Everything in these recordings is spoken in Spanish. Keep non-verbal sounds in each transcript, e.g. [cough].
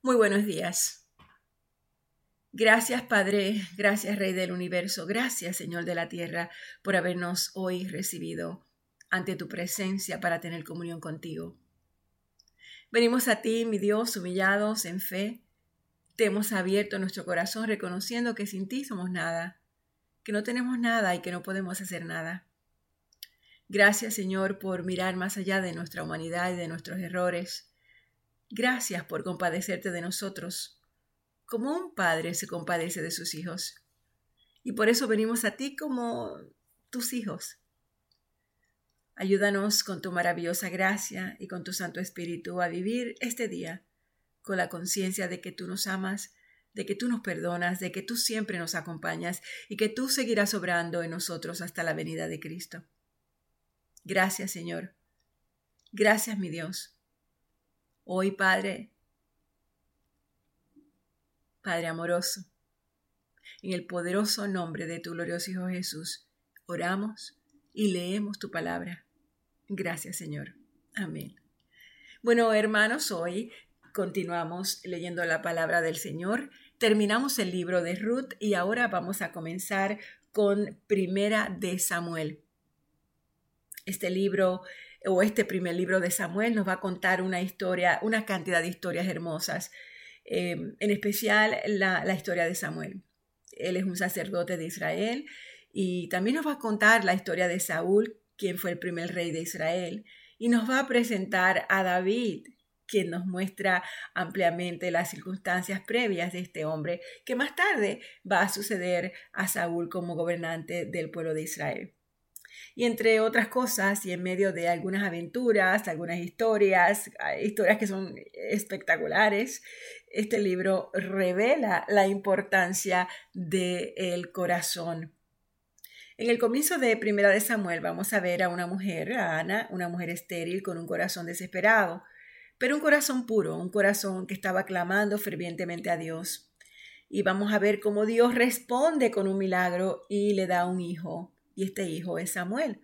Muy buenos días. Gracias Padre, gracias Rey del Universo, gracias Señor de la Tierra por habernos hoy recibido ante tu presencia para tener comunión contigo. Venimos a ti, mi Dios, humillados en fe. Te hemos abierto nuestro corazón reconociendo que sin ti somos nada, que no tenemos nada y que no podemos hacer nada. Gracias Señor por mirar más allá de nuestra humanidad y de nuestros errores Gracias por compadecerte de nosotros, como un padre se compadece de sus hijos. Y por eso venimos a ti como tus hijos. Ayúdanos con tu maravillosa gracia y con tu Santo Espíritu a vivir este día con la conciencia de que tú nos amas, de que tú nos perdonas, de que tú siempre nos acompañas y que tú seguirás obrando en nosotros hasta la venida de Cristo. Gracias, Señor. Gracias, mi Dios Hoy, Padre, Padre amoroso, en el poderoso nombre de tu glorioso Hijo Jesús, oramos y leemos tu palabra. Gracias, Señor. Amén. Bueno, hermanos, hoy continuamos leyendo la palabra del Señor. Terminamos el libro de Ruth y ahora vamos a comenzar con Primera de Samuel. Este libro o este primer libro de Samuel nos va a contar una historia, una cantidad de historias hermosas, em, en especial la, la historia de Samuel. Él es un sacerdote de Israel y también nos va a contar la historia de Saúl, quien fue el primer rey de Israel, y nos va a presentar a David, quien nos muestra ampliamente las circunstancias previas de este hombre, que más tarde va a suceder a Saúl como gobernante del pueblo de Israel. Y entre otras cosas, y en medio de algunas aventuras, algunas historias, historias que son espectaculares, este libro revela la importancia del corazón. En el comienzo de Primera de Samuel vamos a ver a una mujer, a Ana, una mujer estéril con un corazón desesperado, pero un corazón puro, un corazón que estaba clamando fervientemente a Dios. Y vamos a ver cómo Dios responde con un milagro y le da un hijo y este hijo es Samuel.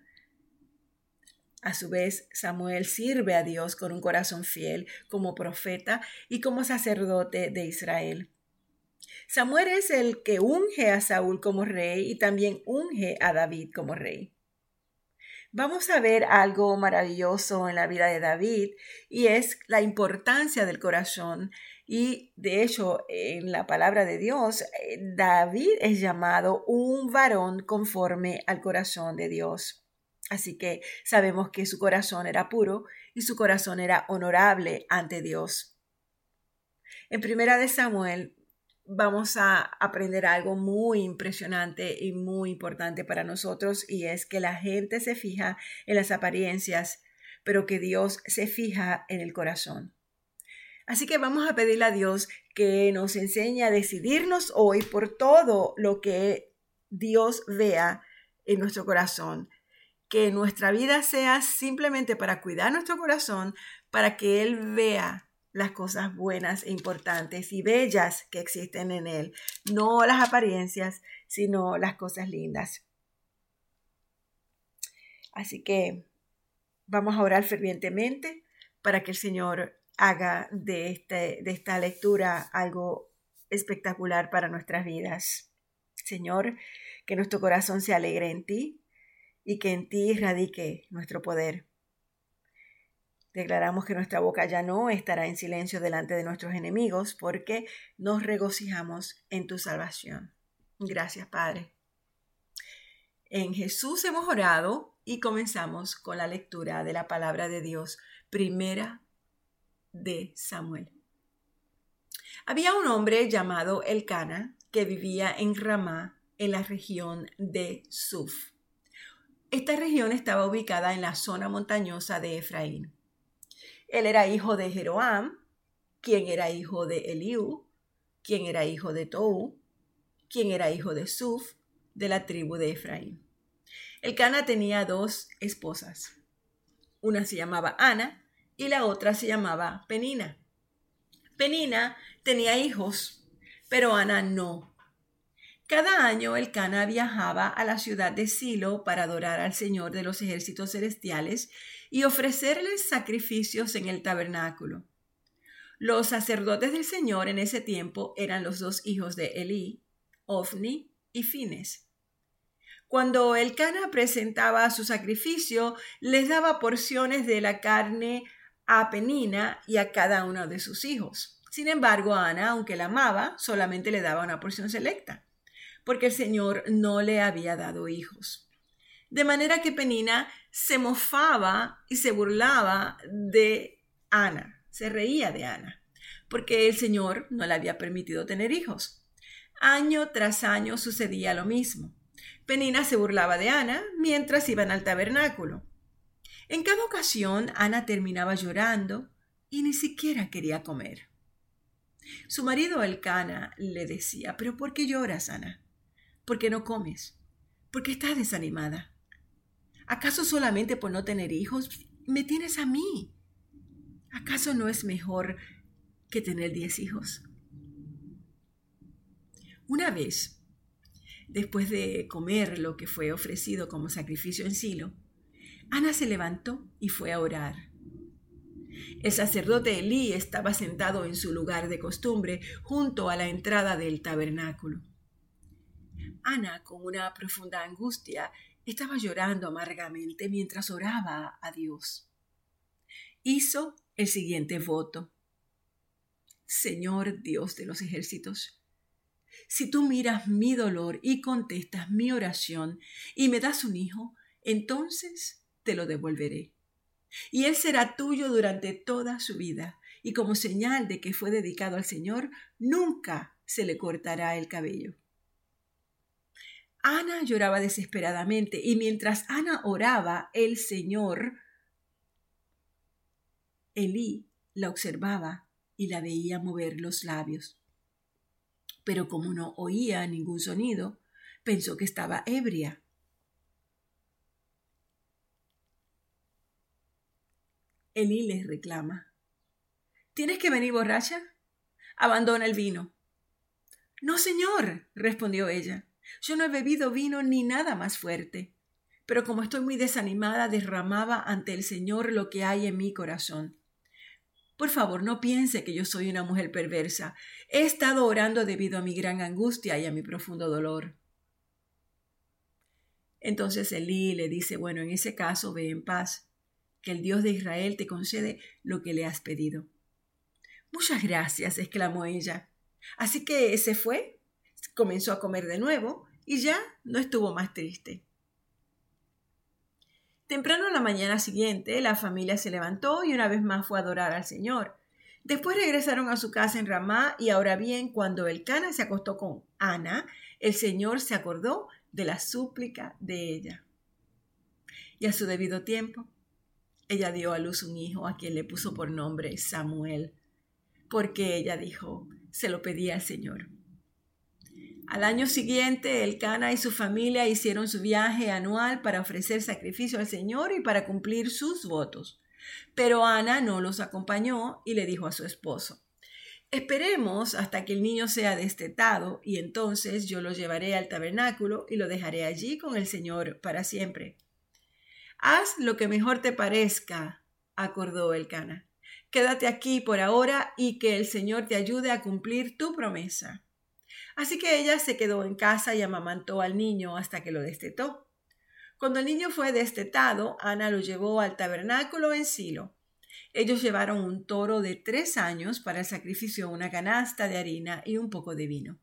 A su vez, Samuel sirve a Dios con un corazón fiel como profeta y como sacerdote de Israel. Samuel es el que unge a Saúl como rey y también unge a David como rey. Vamos a ver algo maravilloso en la vida de David y es la importancia del corazón y de hecho, en la palabra de Dios, eh, David es llamado un varón conforme al corazón de Dios. Así que sabemos que su corazón era puro y su corazón era honorable ante Dios. En primera de Samuel vamos a aprender algo muy impresionante y muy importante para nosotros y es que la gente se fija en las apariencias, pero que Dios se fija en el corazón. Así que vamos a pedirle a Dios que nos enseñe a decidirnos hoy por todo lo que Dios vea en nuestro corazón. Que nuestra vida sea simplemente para cuidar nuestro corazón, para que Él vea las cosas buenas e importantes y bellas que existen en Él. No las apariencias, sino las cosas lindas. Así que vamos a orar fervientemente para que el Señor haga de, este, de esta lectura algo espectacular para nuestras vidas. Señor, que nuestro corazón se alegre en ti y que en ti radique nuestro poder. Declaramos que nuestra boca ya no estará en silencio delante de nuestros enemigos porque nos regocijamos en tu salvación. Gracias, Padre. En Jesús hemos orado y comenzamos con la lectura de la palabra de Dios, primera de Samuel. Había un hombre llamado Elcana que vivía en Ramá, en la región de Suf. Esta región estaba ubicada en la zona montañosa de Efraín. Él era hijo de Jeroam, quien era hijo de Eliú, quien era hijo de Tou, quien era hijo de Suf, de la tribu de Efraín. Elcana tenía dos esposas. Una se llamaba Ana y la otra se llamaba Penina. Penina tenía hijos, pero Ana no. Cada año el Cana viajaba a la ciudad de Silo para adorar al Señor de los ejércitos celestiales y ofrecerles sacrificios en el tabernáculo. Los sacerdotes del Señor en ese tiempo eran los dos hijos de Elí, Ofni y Fines. Cuando el Cana presentaba su sacrificio, les daba porciones de la carne a Penina y a cada uno de sus hijos. Sin embargo, Ana, aunque la amaba, solamente le daba una porción selecta, porque el Señor no le había dado hijos. De manera que Penina se mofaba y se burlaba de Ana, se reía de Ana, porque el Señor no le había permitido tener hijos. Año tras año sucedía lo mismo. Penina se burlaba de Ana mientras iban al tabernáculo. En cada ocasión, Ana terminaba llorando y ni siquiera quería comer. Su marido Elcana le decía, ¿pero por qué lloras, Ana? ¿Por qué no comes? ¿Por qué estás desanimada? ¿Acaso solamente por no tener hijos me tienes a mí? ¿Acaso no es mejor que tener diez hijos? Una vez, después de comer lo que fue ofrecido como sacrificio en Silo, Ana se levantó y fue a orar. El sacerdote Elí estaba sentado en su lugar de costumbre junto a la entrada del tabernáculo. Ana, con una profunda angustia, estaba llorando amargamente mientras oraba a Dios. Hizo el siguiente voto. Señor Dios de los ejércitos, si tú miras mi dolor y contestas mi oración y me das un hijo, entonces te lo devolveré. Y él será tuyo durante toda su vida, y como señal de que fue dedicado al Señor, nunca se le cortará el cabello. Ana lloraba desesperadamente, y mientras Ana oraba, el Señor, Elí, la observaba y la veía mover los labios. Pero como no oía ningún sonido, pensó que estaba ebria Elí les reclama. ¿Tienes que venir borracha? Abandona el vino. No, señor, respondió ella. Yo no he bebido vino ni nada más fuerte. Pero como estoy muy desanimada, derramaba ante el Señor lo que hay en mi corazón. Por favor, no piense que yo soy una mujer perversa. He estado orando debido a mi gran angustia y a mi profundo dolor. Entonces Elí le dice, bueno, en ese caso ve en paz que el Dios de Israel te concede lo que le has pedido. Muchas gracias, exclamó ella. Así que se fue, comenzó a comer de nuevo y ya no estuvo más triste. Temprano la mañana siguiente, la familia se levantó y una vez más fue a adorar al Señor. Después regresaron a su casa en Ramá y ahora bien, cuando el Cana se acostó con Ana, el Señor se acordó de la súplica de ella. Y a su debido tiempo, ella dio a luz un hijo a quien le puso por nombre Samuel, porque ella dijo, se lo pedía al Señor. Al año siguiente, el Cana y su familia hicieron su viaje anual para ofrecer sacrificio al Señor y para cumplir sus votos. Pero Ana no los acompañó y le dijo a su esposo, Esperemos hasta que el niño sea destetado y entonces yo lo llevaré al tabernáculo y lo dejaré allí con el Señor para siempre. Haz lo que mejor te parezca, acordó el Cana. Quédate aquí por ahora y que el Señor te ayude a cumplir tu promesa. Así que ella se quedó en casa y amamantó al niño hasta que lo destetó. Cuando el niño fue destetado, Ana lo llevó al tabernáculo en Silo. Ellos llevaron un toro de tres años para el sacrificio, una canasta de harina y un poco de vino.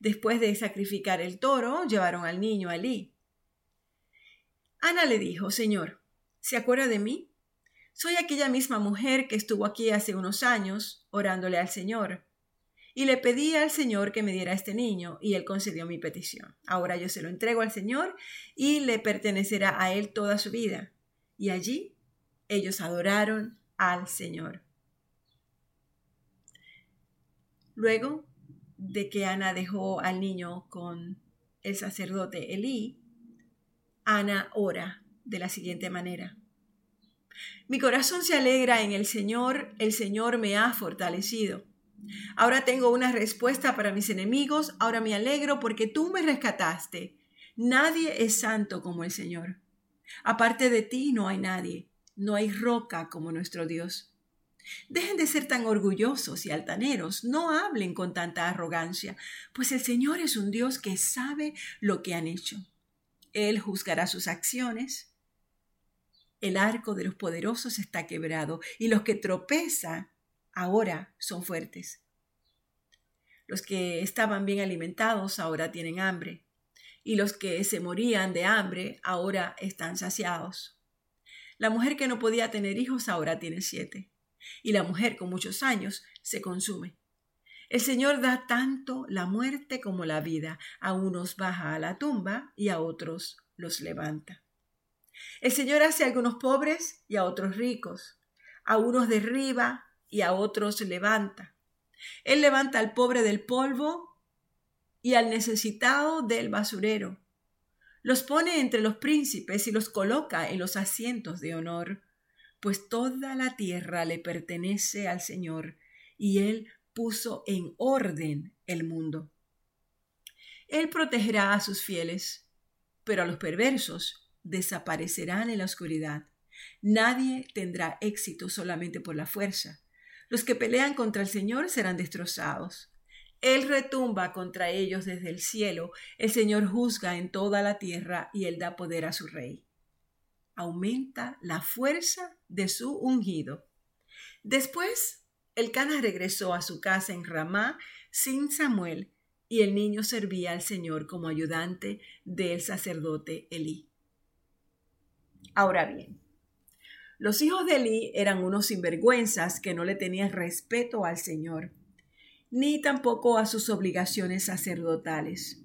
Después de sacrificar el toro, llevaron al niño allí. Ana le dijo, Señor, ¿se acuerda de mí? Soy aquella misma mujer que estuvo aquí hace unos años orándole al Señor. Y le pedí al Señor que me diera este niño, y él concedió mi petición. Ahora yo se lo entrego al Señor y le pertenecerá a él toda su vida. Y allí ellos adoraron al Señor. Luego de que Ana dejó al niño con el sacerdote Elí, Ana ora de la siguiente manera. Mi corazón se alegra en el Señor, el Señor me ha fortalecido. Ahora tengo una respuesta para mis enemigos, ahora me alegro porque tú me rescataste. Nadie es santo como el Señor. Aparte de ti no hay nadie, no hay roca como nuestro Dios. Dejen de ser tan orgullosos y altaneros, no hablen con tanta arrogancia, pues el Señor es un Dios que sabe lo que han hecho. Él juzgará sus acciones. El arco de los poderosos está quebrado y los que tropezan ahora son fuertes. Los que estaban bien alimentados ahora tienen hambre y los que se morían de hambre ahora están saciados. La mujer que no podía tener hijos ahora tiene siete y la mujer con muchos años se consume. El Señor da tanto la muerte como la vida, a unos baja a la tumba y a otros los levanta. El Señor hace a algunos pobres y a otros ricos, a unos derriba y a otros levanta. Él levanta al pobre del polvo y al necesitado del basurero. Los pone entre los príncipes y los coloca en los asientos de honor pues toda la tierra le pertenece al Señor, y Él puso en orden el mundo. Él protegerá a sus fieles, pero a los perversos desaparecerán en la oscuridad. Nadie tendrá éxito solamente por la fuerza. Los que pelean contra el Señor serán destrozados. Él retumba contra ellos desde el cielo, el Señor juzga en toda la tierra y él da poder a su rey aumenta la fuerza de su ungido. Después, el Cana regresó a su casa en Ramá sin Samuel, y el niño servía al Señor como ayudante del sacerdote Elí. Ahora bien, los hijos de Elí eran unos sinvergüenzas que no le tenían respeto al Señor, ni tampoco a sus obligaciones sacerdotales.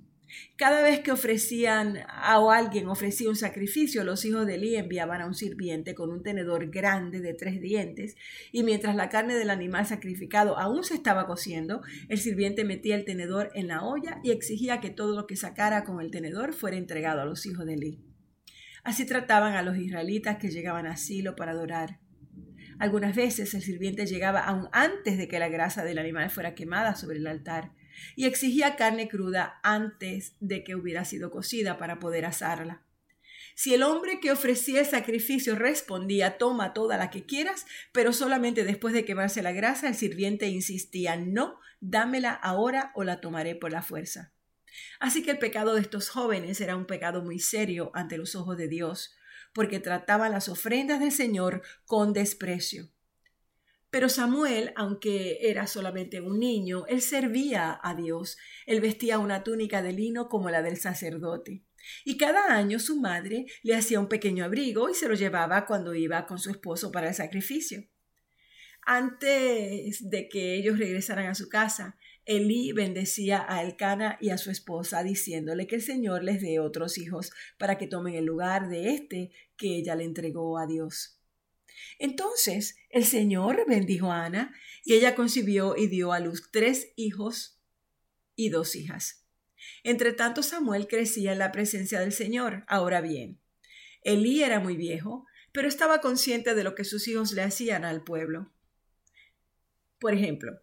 Cada vez que ofrecían a o alguien ofrecía un sacrificio, los hijos de Elí enviaban a un sirviente con un tenedor grande de tres dientes, y mientras la carne del animal sacrificado aún se estaba cociendo, el sirviente metía el tenedor en la olla y exigía que todo lo que sacara con el tenedor fuera entregado a los hijos de Elí. Así trataban a los israelitas que llegaban a Silo para adorar. Algunas veces el sirviente llegaba aún antes de que la grasa del animal fuera quemada sobre el altar y exigía carne cruda antes de que hubiera sido cocida para poder asarla. Si el hombre que ofrecía el sacrificio respondía, toma toda la que quieras, pero solamente después de quemarse la grasa, el sirviente insistía, no, dámela ahora o la tomaré por la fuerza. Así que el pecado de estos jóvenes era un pecado muy serio ante los ojos de Dios, porque trataban las ofrendas del Señor con desprecio. Pero Samuel, aunque era solamente un niño, él servía a Dios. Él vestía una túnica de lino como la del sacerdote. Y cada año su madre le hacía un pequeño abrigo y se lo llevaba cuando iba con su esposo para el sacrificio. Antes de que ellos regresaran a su casa, Elí bendecía a Elcana y a su esposa, diciéndole que el Señor les dé otros hijos para que tomen el lugar de este que ella le entregó a Dios. Entonces el Señor bendijo a Ana y ella concibió y dio a luz tres hijos y dos hijas. Entre tanto Samuel crecía en la presencia del Señor. Ahora bien, Elí era muy viejo, pero estaba consciente de lo que sus hijos le hacían al pueblo. Por ejemplo,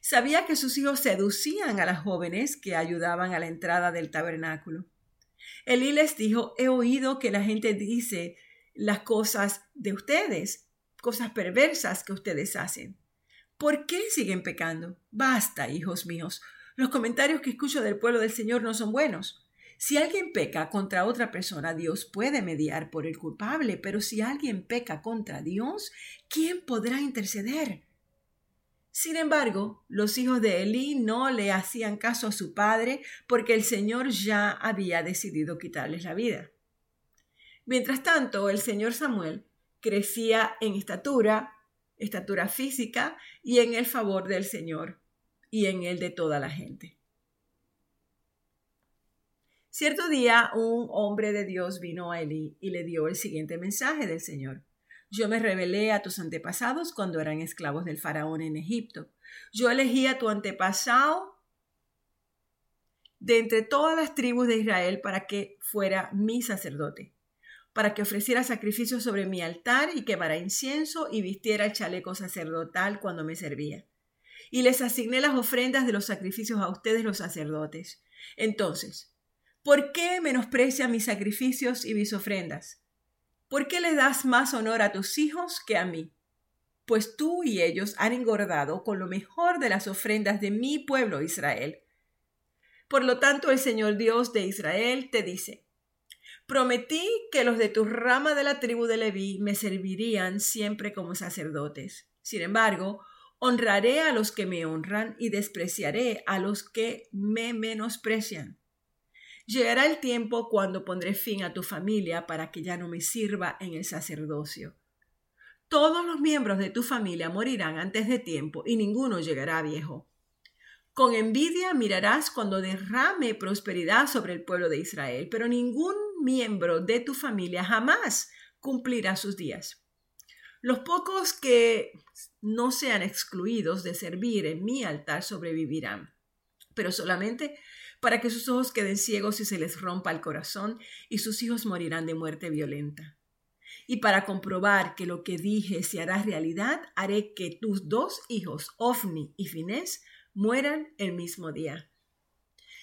sabía que sus hijos seducían a las jóvenes que ayudaban a la entrada del tabernáculo. Elí les dijo, he oído que la gente dice las cosas de ustedes, cosas perversas que ustedes hacen. ¿Por qué siguen pecando? Basta, hijos míos. Los comentarios que escucho del pueblo del Señor no son buenos. Si alguien peca contra otra persona, Dios puede mediar por el culpable, pero si alguien peca contra Dios, ¿quién podrá interceder? Sin embargo, los hijos de Elí no le hacían caso a su padre porque el Señor ya había decidido quitarles la vida. Mientras tanto, el señor Samuel crecía en estatura, estatura física y en el favor del Señor y en el de toda la gente. Cierto día un hombre de Dios vino a Elí y le dio el siguiente mensaje del Señor. Yo me revelé a tus antepasados cuando eran esclavos del faraón en Egipto. Yo elegí a tu antepasado de entre todas las tribus de Israel para que fuera mi sacerdote para que ofreciera sacrificios sobre mi altar y quemara incienso y vistiera el chaleco sacerdotal cuando me servía. Y les asigné las ofrendas de los sacrificios a ustedes los sacerdotes. Entonces, ¿por qué menosprecian mis sacrificios y mis ofrendas? ¿Por qué le das más honor a tus hijos que a mí? pues tú y ellos han engordado con lo mejor de las ofrendas de mi pueblo Israel. Por lo tanto, el Señor Dios de Israel te dice, Prometí que los de tu rama de la tribu de Leví me servirían siempre como sacerdotes. Sin embargo, honraré a los que me honran y despreciaré a los que me menosprecian. Llegará el tiempo cuando pondré fin a tu familia para que ya no me sirva en el sacerdocio. Todos los miembros de tu familia morirán antes de tiempo y ninguno llegará viejo. Con envidia mirarás cuando derrame prosperidad sobre el pueblo de Israel, pero ningún miembro de tu familia jamás cumplirá sus días. Los pocos que no sean excluidos de servir en mi altar sobrevivirán, pero solamente para que sus ojos queden ciegos y se les rompa el corazón y sus hijos morirán de muerte violenta. Y para comprobar que lo que dije se hará realidad, haré que tus dos hijos, Ofni y Finés, mueran el mismo día.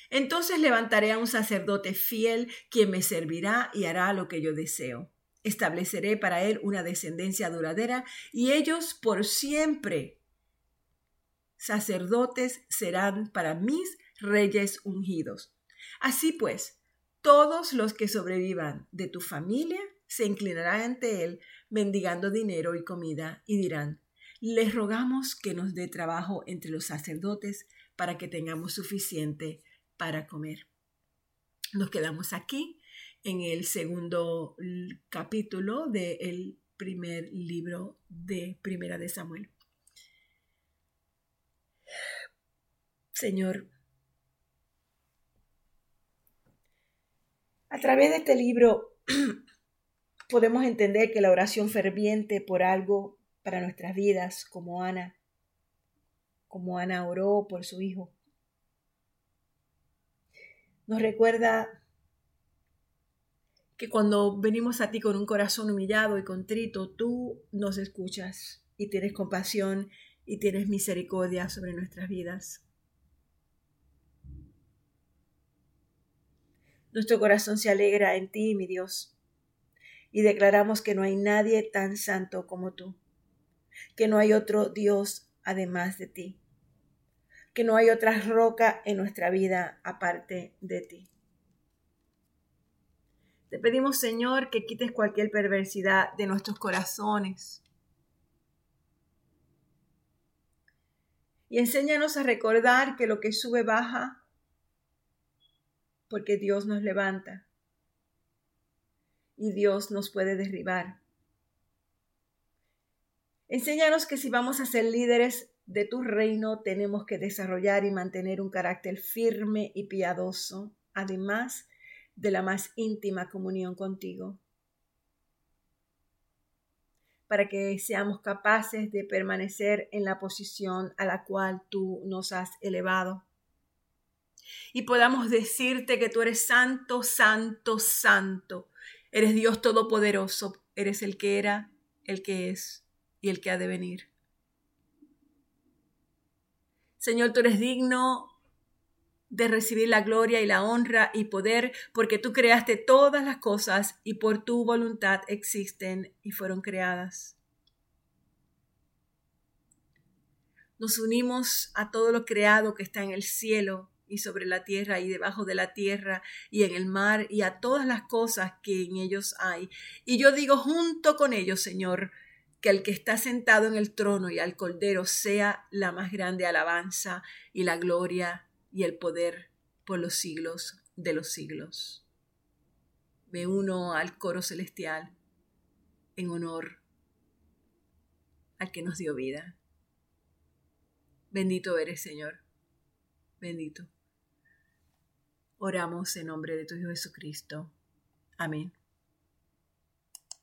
Entonces levantaré a un sacerdote fiel quien me servirá y hará lo que yo deseo. Estableceré para él una descendencia duradera y ellos por siempre sacerdotes serán para mis reyes ungidos. Así pues, todos los que sobrevivan de tu familia se inclinarán ante él mendigando dinero y comida y dirán, les rogamos que nos dé trabajo entre los sacerdotes para que tengamos suficiente para comer. Nos quedamos aquí en el segundo capítulo del primer libro de Primera de Samuel. Señor, a través de este libro [clears throat] podemos entender que la oración ferviente por algo para nuestras vidas, como Ana, como Ana oró por su hijo. Nos recuerda que cuando venimos a ti con un corazón humillado y contrito, tú nos escuchas y tienes compasión y tienes misericordia sobre nuestras vidas. Nuestro corazón se alegra en ti, mi Dios, y declaramos que no hay nadie tan santo como tú que no hay otro Dios además de ti, que no hay otra roca en nuestra vida aparte de ti. Te pedimos, Señor, que quites cualquier perversidad de nuestros corazones. Y enséñanos a recordar que lo que sube baja porque Dios nos levanta y Dios nos puede derribar. Enséñanos que si vamos a ser líderes de tu reino, tenemos que desarrollar y mantener un carácter firme y piadoso, además de la más íntima comunión contigo, para que seamos capaces de permanecer en la posición a la cual tú nos has elevado y podamos decirte que tú eres santo, santo, santo. Eres Dios todopoderoso, eres el que era, el que es y el que ha de venir. Señor, tú eres digno de recibir la gloria y la honra y poder, porque tú creaste todas las cosas y por tu voluntad existen y fueron creadas. Nos unimos a todo lo creado que está en el cielo y sobre la tierra y debajo de la tierra y en el mar y a todas las cosas que en ellos hay. Y yo digo junto con ellos, Señor, que el que está sentado en el trono y al Cordero sea la más grande alabanza y la gloria y el poder por los siglos de los siglos. Me uno al coro celestial en honor al que nos dio vida. Bendito eres, Señor. Bendito. Oramos en nombre de tu Hijo Jesucristo. Amén.